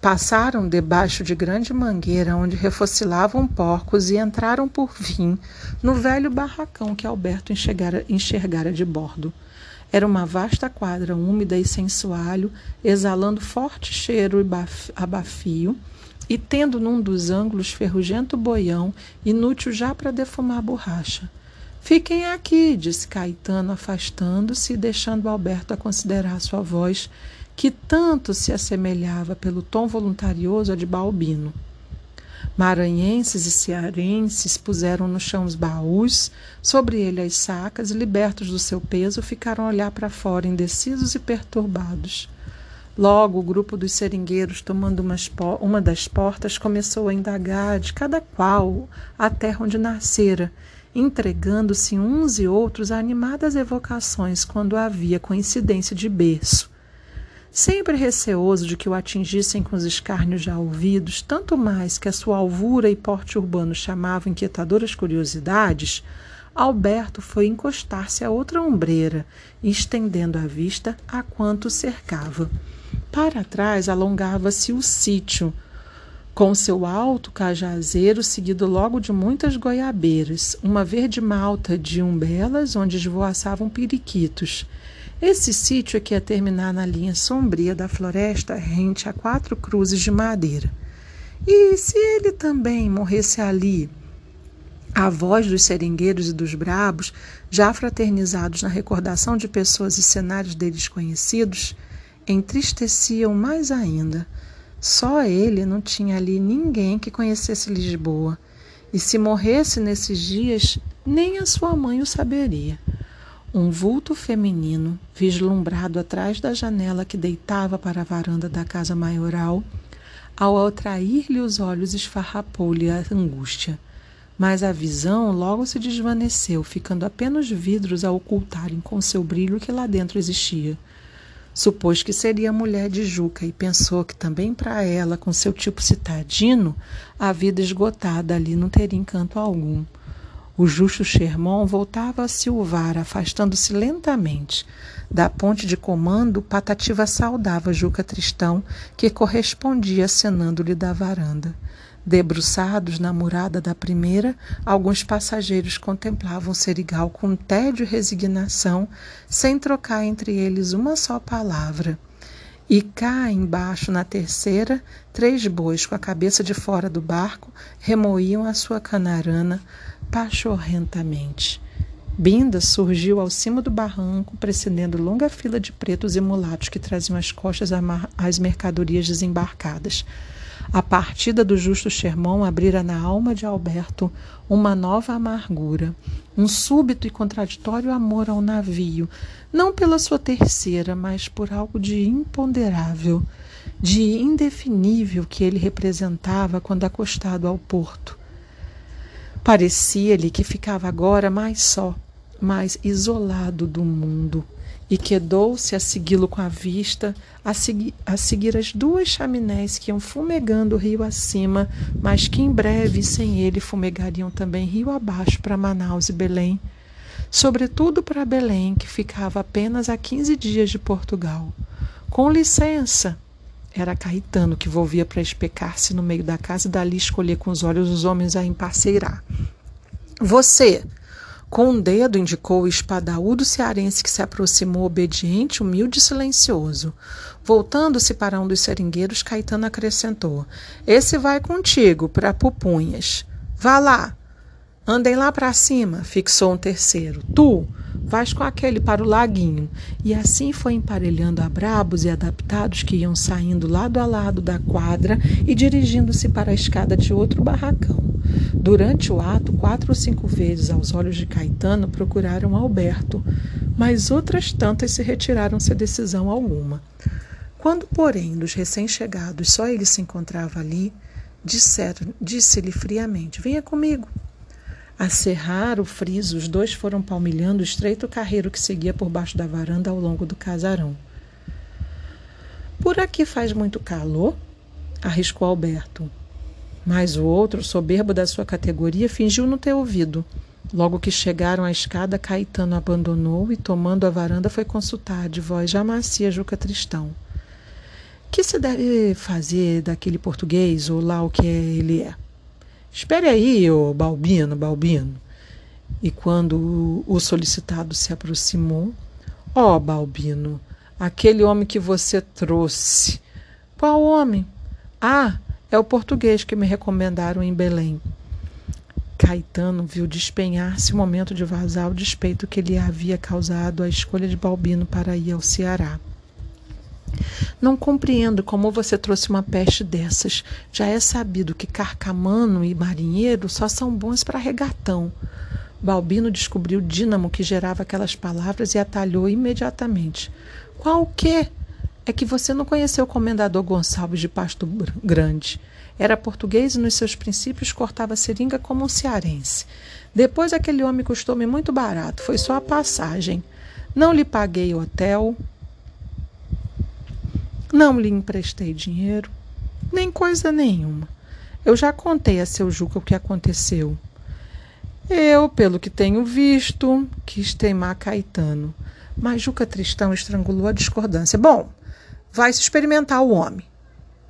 Passaram debaixo de grande mangueira onde refocilavam porcos e entraram por fim no velho barracão que Alberto enxergara, enxergara de bordo. Era uma vasta quadra úmida e sem soalho, exalando forte cheiro e abafio, e tendo num dos ângulos ferrugento boião, inútil já para defumar borracha. Fiquem aqui, disse Caetano, afastando-se e deixando Alberto a considerar sua voz que tanto se assemelhava pelo tom voluntarioso a de Balbino. Maranhenses e cearenses puseram no chão os baús, sobre ele as sacas, e libertos do seu peso, ficaram a olhar para fora, indecisos e perturbados. Logo, o grupo dos seringueiros, tomando uma das portas, começou a indagar de cada qual a terra onde nascera, entregando-se uns e outros a animadas evocações quando havia coincidência de berço. Sempre receoso de que o atingissem com os escárnios já ouvidos, tanto mais que a sua alvura e porte urbano chamavam inquietadoras curiosidades, Alberto foi encostar-se a outra ombreira, estendendo a vista a quanto cercava. Para trás alongava-se o sítio, com seu alto cajazeiro seguido logo de muitas goiabeiras, uma verde malta de umbelas onde esvoaçavam periquitos. Esse sítio aqui ia terminar na linha sombria da floresta rente a quatro cruzes de madeira. E se ele também morresse ali? A voz dos seringueiros e dos brabos, já fraternizados na recordação de pessoas e cenários deles conhecidos, entristeciam mais ainda. Só ele não tinha ali ninguém que conhecesse Lisboa, e se morresse nesses dias, nem a sua mãe o saberia. Um vulto feminino, vislumbrado atrás da janela que deitava para a varanda da casa maioral, ao atrair-lhe os olhos, esfarrapou-lhe a angústia. Mas a visão logo se desvaneceu, ficando apenas vidros a ocultarem com seu brilho que lá dentro existia. Supôs que seria a mulher de Juca e pensou que também para ela, com seu tipo citadino, a vida esgotada ali não teria encanto algum. O justo Sherman voltava a silvar, afastando-se lentamente. Da ponte de comando, Patativa saudava Juca Tristão, que correspondia acenando-lhe da varanda. Debruçados na murada da primeira, alguns passageiros contemplavam serigal com tédio e resignação, sem trocar entre eles uma só palavra. E cá embaixo, na terceira, três bois com a cabeça de fora do barco remoíam a sua canarana pachorrentamente. Binda surgiu ao cimo do barranco, precedendo longa fila de pretos e mulatos que traziam às costas as mercadorias desembarcadas. A partida do justo Sherman abrira na alma de Alberto uma nova amargura, um súbito e contraditório amor ao navio, não pela sua terceira, mas por algo de imponderável, de indefinível que ele representava quando acostado ao porto. Parecia-lhe que ficava agora mais só, mais isolado do mundo, e quedou-se a segui-lo com a vista, a, segui a seguir as duas chaminés que iam fumegando rio acima, mas que em breve, sem ele, fumegariam também rio abaixo para Manaus e Belém. Sobretudo para Belém, que ficava apenas a quinze dias de Portugal. Com licença! Era Caetano que volvia para especar-se no meio da casa e dali escolher com os olhos os homens a emparceirar. Você! Com um dedo indicou o espadaúdo cearense que se aproximou obediente, humilde e silencioso. Voltando-se para um dos seringueiros, Caetano acrescentou: Esse vai contigo, para Pupunhas. Vá lá. Andem lá para cima, fixou um terceiro. Tu, vais com aquele para o laguinho. E assim foi emparelhando a brabos e adaptados que iam saindo lado a lado da quadra e dirigindo-se para a escada de outro barracão. Durante o ato, quatro ou cinco vezes, aos olhos de Caetano, procuraram Alberto, mas outras tantas se retiraram sem decisão alguma. Quando, porém, dos recém-chegados só ele se encontrava ali, disse-lhe friamente: Venha comigo. A serrar o friso, os dois foram palmilhando o estreito carreiro que seguia por baixo da varanda ao longo do casarão. Por aqui faz muito calor? arriscou Alberto. Mas o outro, soberbo da sua categoria, fingiu não ter ouvido. Logo que chegaram à escada, Caetano abandonou e, tomando a varanda, foi consultar de voz já macia Juca Tristão. Que se deve fazer daquele português, ou lá o que ele é? Espere aí, ô Balbino, Balbino. E quando o solicitado se aproximou, ó oh, Balbino, aquele homem que você trouxe. Qual homem? Ah, é o português que me recomendaram em Belém. Caetano viu despenhar-se o momento de vazar o despeito que lhe havia causado a escolha de Balbino para ir ao Ceará. Não compreendo como você trouxe uma peste dessas. Já é sabido que carcamano e marinheiro só são bons para regatão. Balbino descobriu o dínamo que gerava aquelas palavras e atalhou imediatamente. Qual o quê? é que você não conheceu o comendador Gonçalves de Pasto Grande. Era português e nos seus princípios cortava seringa como um cearense. Depois aquele homem custou-me muito barato, foi só a passagem. Não lhe paguei hotel, não lhe emprestei dinheiro, nem coisa nenhuma. Eu já contei a seu Juca o que aconteceu. Eu, pelo que tenho visto, quis teimar Caetano. Mas Juca Tristão estrangulou a discordância. Bom, vai se experimentar o homem.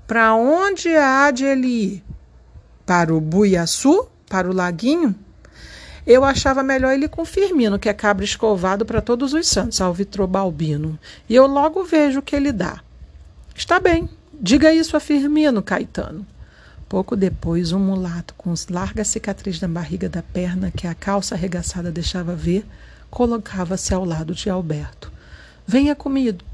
Para onde há de ele ir? Para o Buiaçu? Para o Laguinho? Eu achava melhor ele com Firmino, que é cabra escovado para todos os santos, ao Balbino. E eu logo vejo o que ele dá. Está bem, diga isso a Firmino, Caetano. Pouco depois, um mulato com larga cicatriz na barriga da perna que a calça arregaçada deixava ver, colocava-se ao lado de Alberto. Venha comigo.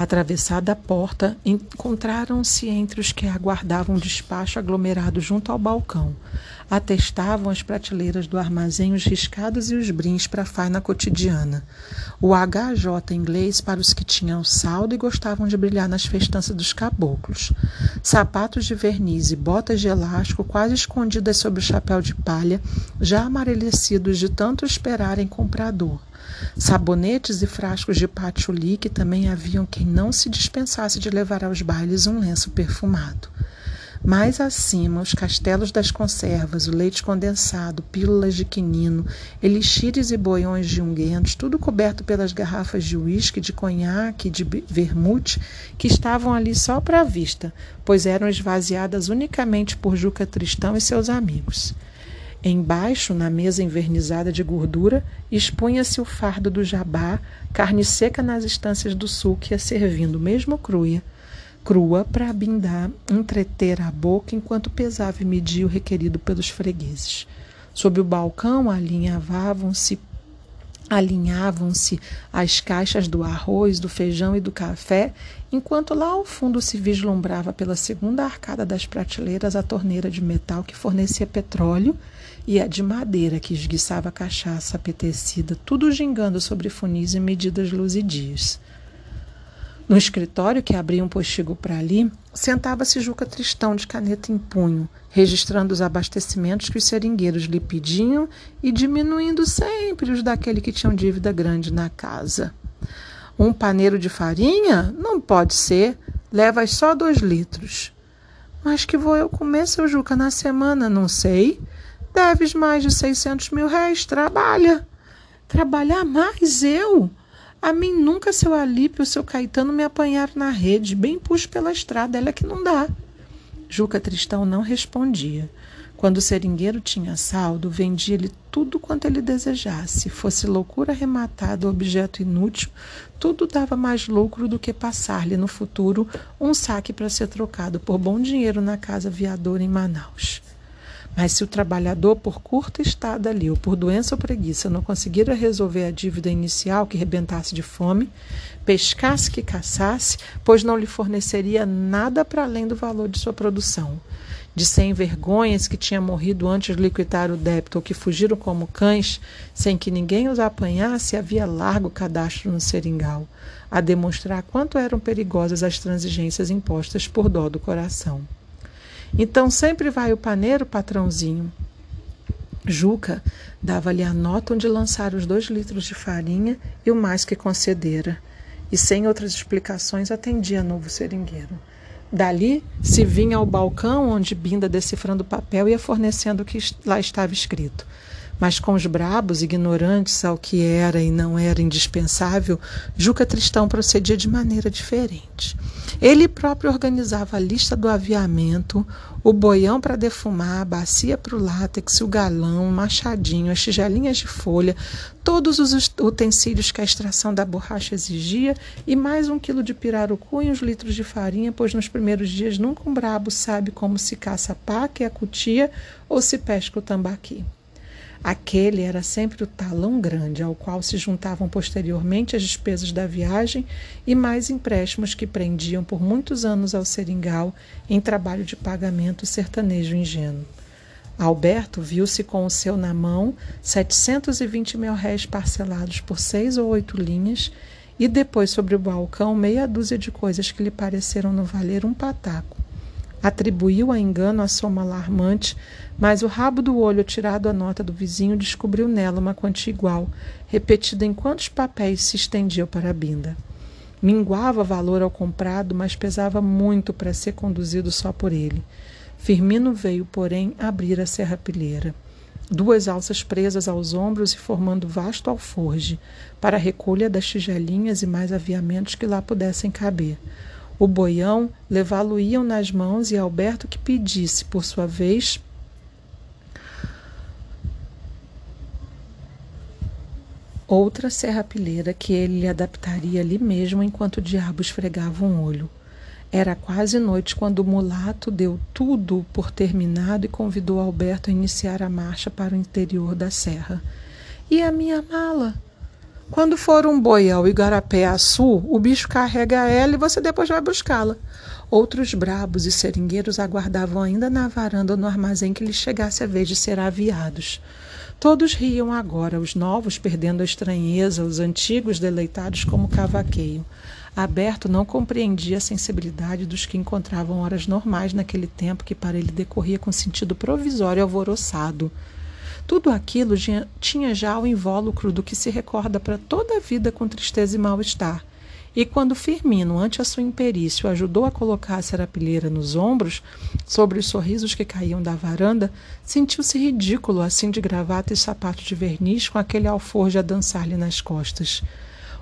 Atravessada a porta, encontraram-se entre os que aguardavam o despacho aglomerado junto ao balcão. Atestavam as prateleiras do armazém os riscados e os brins para a faina cotidiana. O HJ inglês para os que tinham saldo e gostavam de brilhar nas festanças dos caboclos. Sapatos de verniz e botas de elástico quase escondidas sob o chapéu de palha, já amarelecidos de tanto esperarem comprador. Sabonetes e frascos de patchouli que também haviam quem não se dispensasse de levar aos bailes um lenço perfumado. Mais acima, os castelos das conservas, o leite condensado, pílulas de quinino, elixires e boiões de unguentos, tudo coberto pelas garrafas de uísque, de conhaque de vermute, que estavam ali só para a vista, pois eram esvaziadas unicamente por Juca Tristão e seus amigos. Embaixo, na mesa envernizada de gordura, expunha-se o fardo do jabá, carne seca nas estâncias do sul que ia servindo, mesmo crua, crua para bindar, entreter a boca enquanto pesava e media o requerido pelos fregueses. Sob o balcão alinhavavam-se alinhavam-se as caixas do arroz, do feijão e do café, enquanto lá ao fundo se vislumbrava pela segunda arcada das prateleiras a torneira de metal que fornecia petróleo e a de madeira que esguiçava cachaça apetecida, tudo gingando sobre funis e medidas luzidias. No escritório, que abria um postigo para ali, sentava-se Juca Tristão de caneta em punho, registrando os abastecimentos que os seringueiros lhe pediam e diminuindo sempre os daquele que tinham dívida grande na casa. Um paneiro de farinha? Não pode ser. Levas só dois litros. Mas que vou eu comer, seu Juca, na semana? Não sei. Deves mais de 600 mil réis. Trabalha. Trabalhar mais eu? A mim nunca seu Alípio seu Caetano me apanharam na rede, bem puxo pela estrada, ela é que não dá. Juca Tristão não respondia. Quando o seringueiro tinha saldo, vendia-lhe tudo quanto ele desejasse. Fosse loucura arrematada objeto inútil, tudo dava mais lucro do que passar-lhe no futuro um saque para ser trocado por bom dinheiro na casa viadora em Manaus. Mas se o trabalhador, por curta estada ali, ou por doença ou preguiça, não conseguira resolver a dívida inicial que rebentasse de fome, pescasse que caçasse, pois não lhe forneceria nada para além do valor de sua produção. De sem vergonhas que tinha morrido antes de liquidar o débito ou que fugiram como cães, sem que ninguém os apanhasse, havia largo cadastro no seringal, a demonstrar quanto eram perigosas as transigências impostas por dó do coração. Então sempre vai o paneiro, patrãozinho. Juca dava-lhe a nota onde lançar os dois litros de farinha e o mais que concedera, e sem outras explicações atendia novo seringueiro. Dali se vinha ao balcão onde Binda, decifrando o papel, ia fornecendo o que lá estava escrito. Mas com os brabos, ignorantes ao que era e não era indispensável, Juca Tristão procedia de maneira diferente. Ele próprio organizava a lista do aviamento, o boião para defumar, a bacia para o látex, o galão, o machadinho, as tigelinhas de folha, todos os utensílios que a extração da borracha exigia e mais um quilo de pirarucu e uns litros de farinha, pois nos primeiros dias nunca um brabo sabe como se caça a paca e a cutia ou se pesca o tambaqui. Aquele era sempre o talão grande, ao qual se juntavam posteriormente as despesas da viagem e mais empréstimos que prendiam por muitos anos ao seringal em trabalho de pagamento sertanejo ingênuo. Alberto viu-se com o seu na mão 720 mil réis parcelados por seis ou oito linhas e depois sobre o balcão meia dúzia de coisas que lhe pareceram não valer um pataco. Atribuiu a engano a soma alarmante, mas o rabo do olho tirado a nota do vizinho descobriu nela uma quantia igual, repetida em quantos papéis se estendiam para a binda. Minguava valor ao comprado, mas pesava muito para ser conduzido só por ele. Firmino veio, porém, abrir a serrapilheira. Duas alças presas aos ombros e formando vasto alforge, para a recolha das tigelinhas e mais aviamentos que lá pudessem caber. O boião levá-lo-iam nas mãos e Alberto que pedisse, por sua vez, outra serrapilheira que ele lhe adaptaria ali mesmo enquanto o diabo esfregava um olho. Era quase noite quando o mulato deu tudo por terminado e convidou Alberto a iniciar a marcha para o interior da serra. E a minha mala? Quando for um boi ao igarapé a sul, o bicho carrega ela e você depois vai buscá-la. Outros brabos e seringueiros aguardavam ainda na varanda ou no armazém que lhes chegasse a vez de ser aviados. Todos riam agora, os novos perdendo a estranheza, os antigos deleitados como cavaqueio. Aberto não compreendia a sensibilidade dos que encontravam horas normais naquele tempo que para ele decorria com sentido provisório e alvoroçado. Tudo aquilo tinha já o invólucro do que se recorda para toda a vida com tristeza e mal-estar. E quando Firmino, ante a sua imperícia, ajudou a colocar a serapilheira nos ombros, sobre os sorrisos que caíam da varanda, sentiu-se ridículo, assim de gravata e sapato de verniz, com aquele alforje a dançar-lhe nas costas.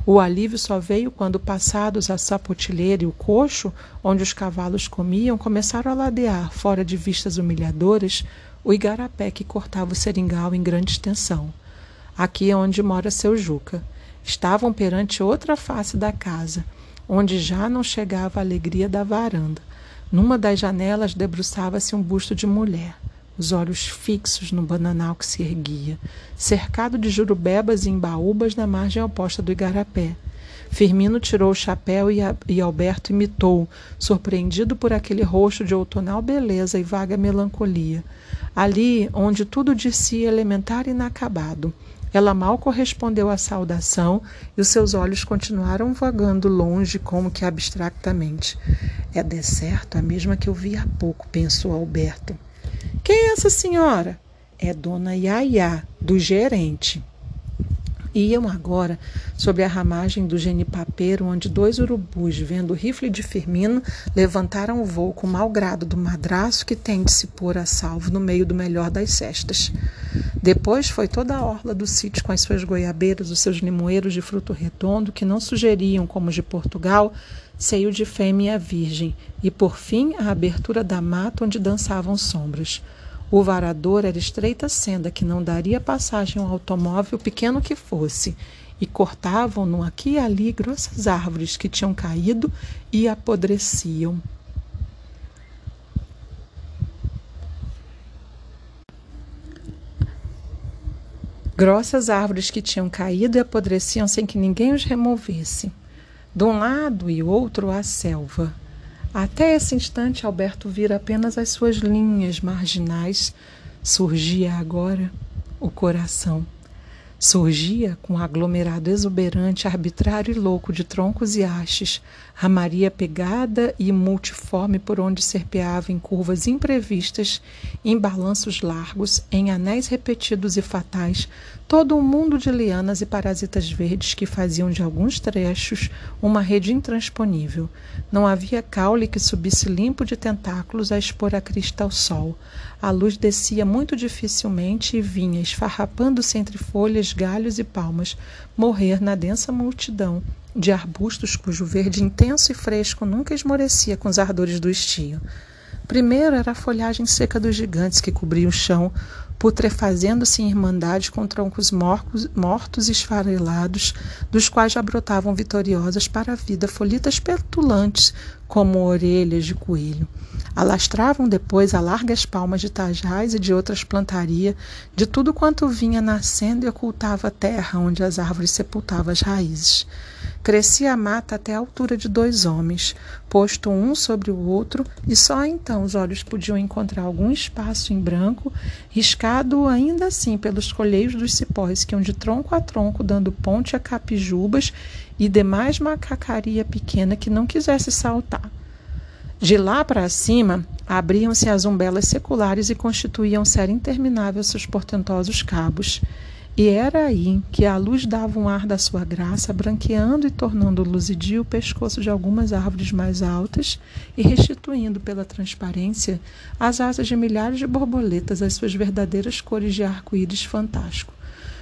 O alívio só veio quando, passados a sapotilheira e o coxo, onde os cavalos comiam, começaram a ladear, fora de vistas humilhadoras, o igarapé que cortava o seringal em grande extensão. Aqui é onde mora seu Juca. Estavam perante outra face da casa, onde já não chegava a alegria da varanda. Numa das janelas debruçava-se um busto de mulher os olhos fixos no bananal que se erguia, cercado de jurubebas e embaúbas na margem oposta do igarapé. Firmino tirou o chapéu e, a, e Alberto imitou, surpreendido por aquele rosto de outonal beleza e vaga melancolia. Ali, onde tudo de si elementar e inacabado. Ela mal correspondeu à saudação e os seus olhos continuaram vagando longe, como que abstractamente. É de certo a mesma que eu vi há pouco, pensou Alberto. Quem é essa senhora? É Dona Yaya, do gerente. Iam agora sobre a ramagem do genipapeiro, onde dois urubus, vendo o rifle de Firmino, levantaram o voo com mau grado do madraço que tem de se pôr a salvo no meio do melhor das cestas. Depois foi toda a orla do sítio com as suas goiabeiras, os seus limoeiros de fruto redondo, que não sugeriam, como os de Portugal, seio de fêmea virgem, e por fim a abertura da mata onde dançavam sombras. O varador era estreita senda que não daria passagem ao automóvel, pequeno que fosse, e cortavam-no aqui e ali grossas árvores que tinham caído e apodreciam. Grossas árvores que tinham caído e apodreciam sem que ninguém os removesse. De um lado e outro a selva, até esse instante, Alberto vira apenas as suas linhas marginais. Surgia agora o coração. Surgia com um aglomerado exuberante, arbitrário e louco de troncos e hastes, ramaria pegada e multiforme por onde serpeava em curvas imprevistas, em balanços largos, em anéis repetidos e fatais, todo um mundo de lianas e parasitas verdes que faziam de alguns trechos uma rede intransponível. Não havia caule que subisse limpo de tentáculos a expor a crista ao sol. A luz descia muito dificilmente e vinha, esfarrapando-se entre folhas, galhos e palmas, morrer na densa multidão de arbustos cujo verde intenso e fresco nunca esmorecia com os ardores do estio. Primeiro era a folhagem seca dos gigantes que cobria o chão, putrefazendo-se em irmandade com troncos mortos e esfarelados, dos quais já brotavam vitoriosas para a vida folhitas petulantes, como orelhas de coelho. Alastravam depois a largas palmas de tajais e de outras plantaria, de tudo quanto vinha nascendo e ocultava a terra onde as árvores sepultavam as raízes. Crescia a mata até a altura de dois homens, posto um sobre o outro, e só então os olhos podiam encontrar algum espaço em branco, riscado ainda assim pelos colheios dos cipós que iam de tronco a tronco, dando ponte a capijubas e demais macacaria pequena que não quisesse saltar. De lá para cima, abriam-se as umbelas seculares e constituíam série interminável seus portentosos cabos. E era aí que a luz dava um ar da sua graça, branqueando e tornando luzidio o pescoço de algumas árvores mais altas e restituindo pela transparência as asas de milhares de borboletas às suas verdadeiras cores de arco-íris fantástico.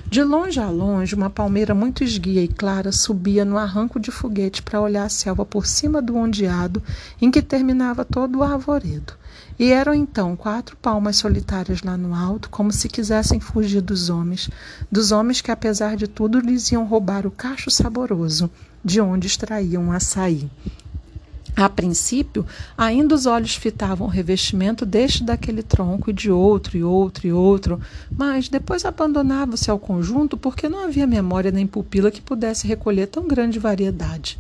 De longe a longe, uma palmeira muito esguia e clara subia no arranco de foguete para olhar a selva por cima do ondeado em que terminava todo o arvoredo. E eram então quatro palmas solitárias lá no alto, como se quisessem fugir dos homens, dos homens que, apesar de tudo, lhes iam roubar o cacho saboroso, de onde extraíam açaí. A princípio, ainda os olhos fitavam o revestimento deste daquele tronco e de outro e outro e outro, mas depois abandonavam-se ao conjunto porque não havia memória nem pupila que pudesse recolher tão grande variedade.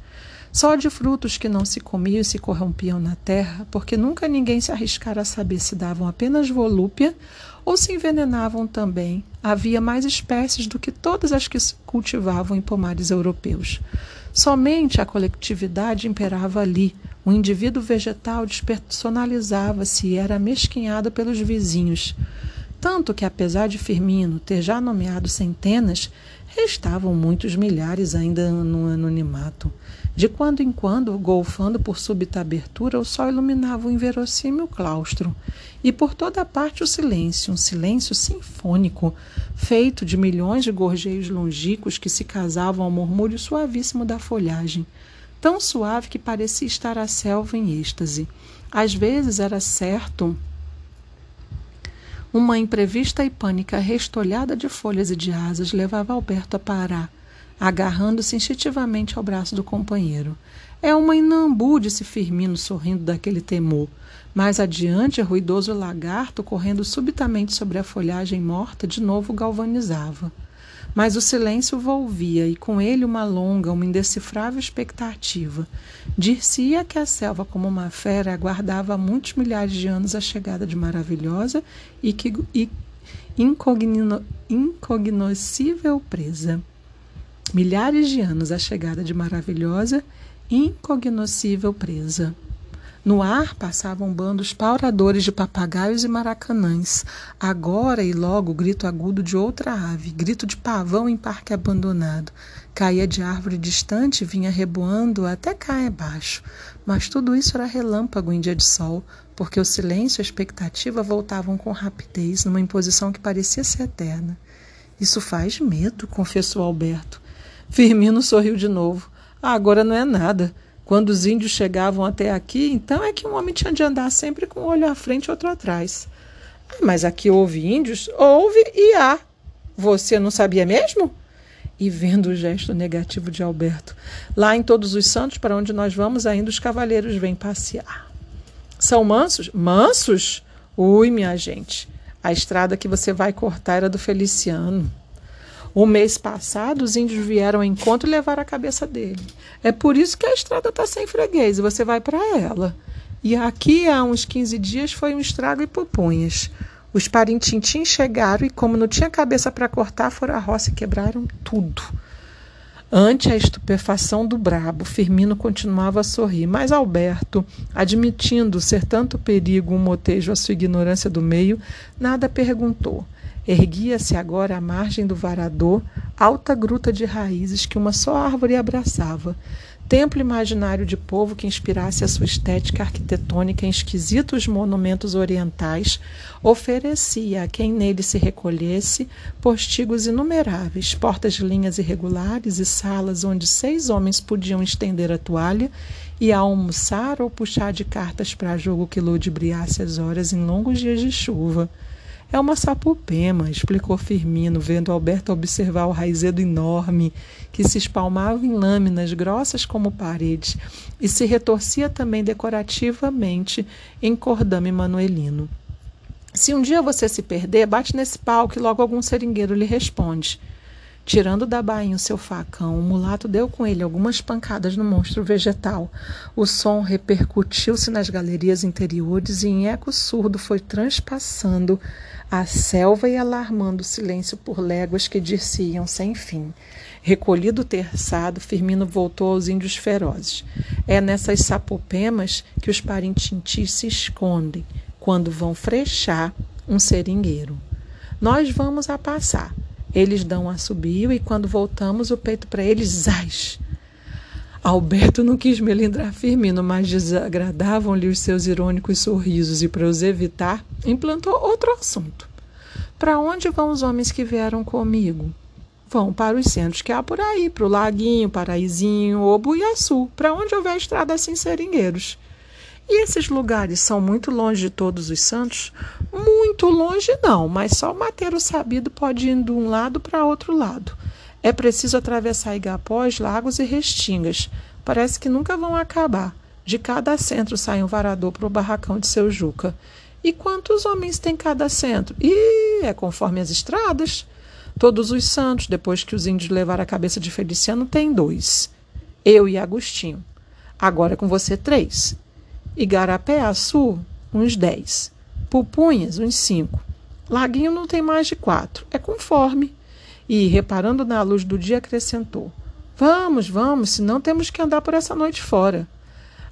Só de frutos que não se comiam e se corrompiam na terra, porque nunca ninguém se arriscara a saber se davam apenas volúpia ou se envenenavam também. Havia mais espécies do que todas as que se cultivavam em pomares europeus. Somente a coletividade imperava ali. O indivíduo vegetal despersonalizava-se e era mesquinhado pelos vizinhos. Tanto que, apesar de Firmino ter já nomeado centenas, restavam muitos milhares ainda no anonimato. De quando em quando, golfando por súbita abertura, o sol iluminava o inverossímil claustro. E por toda parte o silêncio, um silêncio sinfônico, feito de milhões de gorjeios longínquos que se casavam ao murmúrio suavíssimo da folhagem, tão suave que parecia estar a selva em êxtase. Às vezes era certo uma imprevista e pânica restolhada de folhas e de asas levava Alberto a parar agarrando-se instintivamente ao braço do companheiro. É uma inambu, disse Firmino, sorrindo daquele temor. Mais adiante, ruidoso lagarto, correndo subitamente sobre a folhagem morta, de novo galvanizava. Mas o silêncio volvia, e com ele uma longa, uma indecifrável expectativa. Dir-se-ia que a selva, como uma fera, aguardava há muitos milhares de anos a chegada de maravilhosa e, que, e incogno, incognoscível presa milhares de anos a chegada de maravilhosa, incognoscível presa. No ar passavam bandos pauradores de papagaios e maracanãs. Agora e logo grito agudo de outra ave, grito de pavão em parque abandonado. Caía de árvore distante e vinha reboando até cá abaixo. Mas tudo isso era relâmpago em dia de sol, porque o silêncio e a expectativa voltavam com rapidez, numa imposição que parecia ser eterna. Isso faz medo, confessou Alberto. Firmino sorriu de novo. Ah, agora não é nada. Quando os índios chegavam até aqui, então é que um homem tinha de andar sempre com um olho à frente e outro atrás. Ah, mas aqui houve índios? Houve e há. Você não sabia mesmo? E vendo o gesto negativo de Alberto. Lá em Todos os Santos, para onde nós vamos, ainda os cavaleiros vêm passear. São mansos? Mansos? Ui, minha gente. A estrada que você vai cortar era do Feliciano. O mês passado, os índios vieram ao encontro e levaram a cabeça dele. É por isso que a estrada está sem freguês você vai para ela. E aqui, há uns 15 dias, foi um estrago e pupunhas. Os parintintins chegaram e, como não tinha cabeça para cortar, foram à roça e quebraram tudo. Ante a estupefação do brabo, Firmino continuava a sorrir, mas Alberto, admitindo ser tanto perigo um motejo à sua ignorância do meio, nada perguntou. Erguia-se agora à margem do varador alta gruta de raízes que uma só árvore abraçava. Templo imaginário de povo que inspirasse a sua estética arquitetônica em esquisitos monumentos orientais, oferecia a quem nele se recolhesse postigos inumeráveis, portas de linhas irregulares e salas onde seis homens podiam estender a toalha e almoçar ou puxar de cartas para jogo que ludibriasse as horas em longos dias de chuva. É uma sapopema, explicou Firmino, vendo Alberto observar o raizedo enorme que se espalmava em lâminas grossas como paredes e se retorcia também decorativamente em cordame manuelino. Se um dia você se perder, bate nesse pau que logo algum seringueiro lhe responde. Tirando da bainha o seu facão, o mulato deu com ele algumas pancadas no monstro vegetal. O som repercutiu-se nas galerias interiores e em eco surdo foi transpassando a selva e alarmando o silêncio por léguas que diziam sem fim. Recolhido o terçado, Firmino voltou aos índios ferozes. É nessas sapopemas que os parintintis se escondem quando vão frechar um seringueiro. Nós vamos a passar. Eles dão um assobio e quando voltamos, o peito para eles, zás! Alberto não quis melindrar Firmino, mas desagradavam-lhe os seus irônicos sorrisos e, para os evitar, implantou outro assunto. Para onde vão os homens que vieram comigo? Vão para os centros que há por aí, para o Laguinho, Paraízinho ou Buiaçu, para onde houver estrada assim seringueiros. E esses lugares são muito longe de todos os santos? Muito longe não, mas só o mateiro sabido pode ir de um lado para outro lado. É preciso atravessar igapós, lagos e restingas. Parece que nunca vão acabar. De cada centro sai um varador para o barracão de seu Juca. E quantos homens tem cada centro? E é conforme as estradas. Todos os santos, depois que os índios levaram a cabeça de Feliciano, tem dois. Eu e Agostinho. Agora com você, três. Igarapé-Açu, uns 10. Pupunhas, uns 5. Laguinho não tem mais de quatro. É conforme. E, reparando na luz do dia, acrescentou: Vamos, vamos, senão temos que andar por essa noite fora.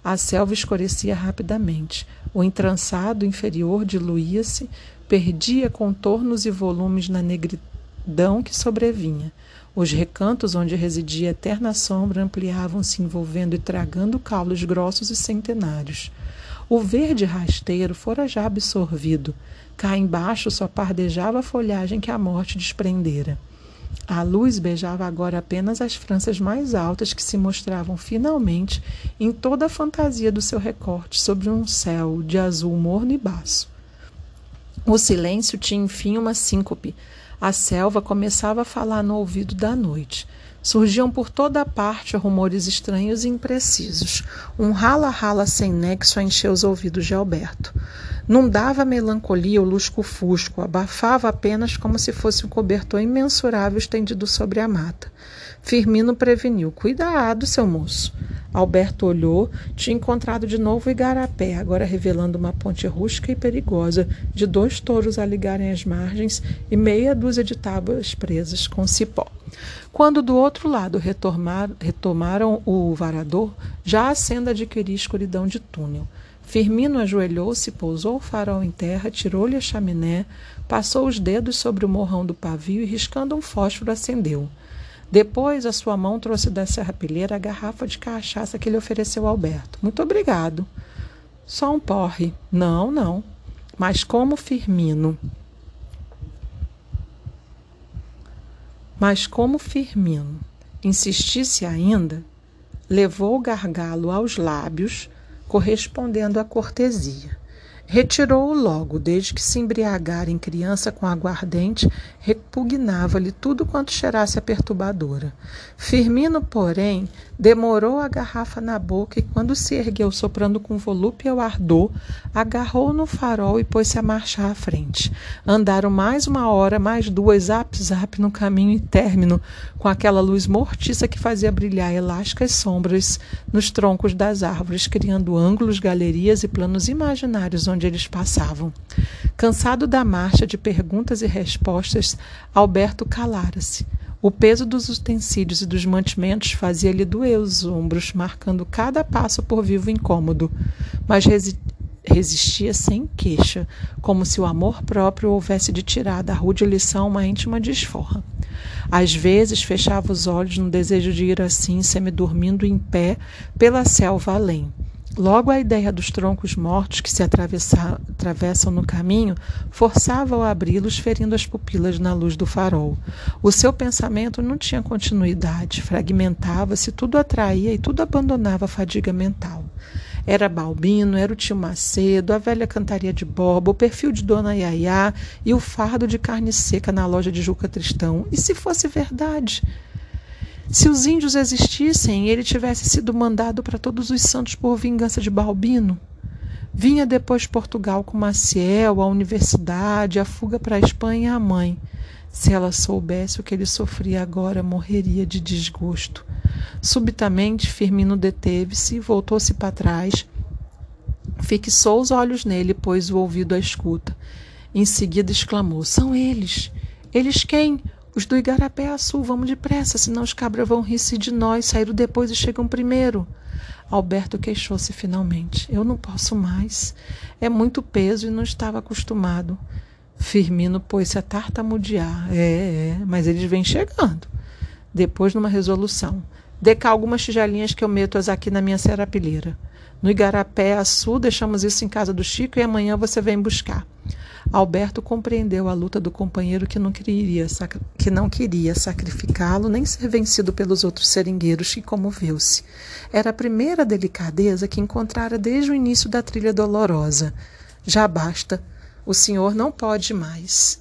A selva escurecia rapidamente. O entrançado inferior diluía-se, perdia contornos e volumes na negridão que sobrevinha. Os recantos onde residia a eterna sombra ampliavam-se, envolvendo e tragando caules grossos e centenários. O verde rasteiro fora já absorvido. Cá embaixo só pardejava a folhagem que a morte desprendera. A luz beijava agora apenas as franças mais altas que se mostravam finalmente em toda a fantasia do seu recorte sobre um céu de azul morno e baço. O silêncio tinha enfim uma síncope, a selva começava a falar no ouvido da noite. Surgiam por toda parte rumores estranhos e imprecisos. Um rala-rala sem nexo a encher os ouvidos de Alberto. Não dava melancolia o lusco-fusco, abafava apenas como se fosse um cobertor imensurável estendido sobre a mata. Firmino preveniu: Cuidado, seu moço. Alberto olhou, tinha encontrado de novo o igarapé, agora revelando uma ponte rústica e perigosa, de dois touros a ligarem as margens e meia dúzia de tábuas presas com cipó. Quando do outro lado retomar, retomaram o varador, já a senda adquiria escuridão de túnel. Firmino ajoelhou-se, pousou o farol em terra, tirou-lhe a chaminé, passou os dedos sobre o morrão do pavio e, riscando um fósforo, acendeu. Depois, a sua mão trouxe da serrapilheira a garrafa de cachaça que lhe ofereceu Alberto. Muito obrigado. Só um porre. Não, não. Mas como Firmino. Mas como Firmino insistisse ainda, levou o gargalo aos lábios, correspondendo à cortesia. Retirou-o logo, desde que se embriagara em criança com aguardente, repugnava-lhe tudo quanto cheirasse a perturbadora. Firmino, porém, demorou a garrafa na boca e, quando se ergueu soprando com volúpia o ardor, agarrou no farol e pôs-se a marchar à frente. Andaram mais uma hora, mais duas, zap-zap no caminho e término, com aquela luz mortiça que fazia brilhar elásticas sombras nos troncos das árvores, criando ângulos, galerias e planos imaginários onde eles passavam. Cansado da marcha de perguntas e respostas, Alberto calara-se. O peso dos utensílios e dos mantimentos fazia-lhe doer os ombros, marcando cada passo por vivo incômodo, mas resi resistia sem queixa, como se o amor próprio houvesse de tirar da rude lição uma íntima desforra. Às vezes fechava os olhos no desejo de ir assim, semidormindo em pé, pela selva além. Logo a ideia dos troncos mortos que se atravessam no caminho forçava-o a abri-los, ferindo as pupilas na luz do farol. O seu pensamento não tinha continuidade, fragmentava-se, tudo atraía e tudo abandonava a fadiga mental. Era Balbino, era o tio Macedo, a velha cantaria de Borba, o perfil de Dona Yaya e o fardo de carne seca na loja de Juca Tristão. E se fosse verdade? Se os índios existissem e ele tivesse sido mandado para todos os santos por vingança de Balbino, Vinha depois Portugal com Maciel, a universidade, a fuga para a Espanha e a mãe. Se ela soubesse o que ele sofria agora, morreria de desgosto. Subitamente, Firmino deteve-se, voltou-se para trás, fixou os olhos nele pôs o ouvido à escuta. Em seguida exclamou: São eles! Eles quem? Os do Igarapé Sul, vamos depressa, senão os cabras vão rir-se de nós, saíram depois e chegam primeiro. Alberto queixou-se finalmente. Eu não posso mais. É muito peso e não estava acostumado. Firmino pôs-se a tartamudear. É, é, mas eles vêm chegando. Depois, numa resolução. Cá algumas tigelinhas que eu meto-as aqui na minha serapilheira. No Igarapé Sul, deixamos isso em casa do Chico e amanhã você vem buscar. Alberto compreendeu a luta do companheiro que não queria, que não queria sacrificá-lo nem ser vencido pelos outros seringueiros e comoveu-se. Era a primeira delicadeza que encontrara desde o início da trilha dolorosa. Já basta. O senhor não pode mais.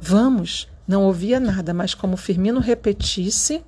Vamos. Não ouvia nada, mas como Firmino repetisse,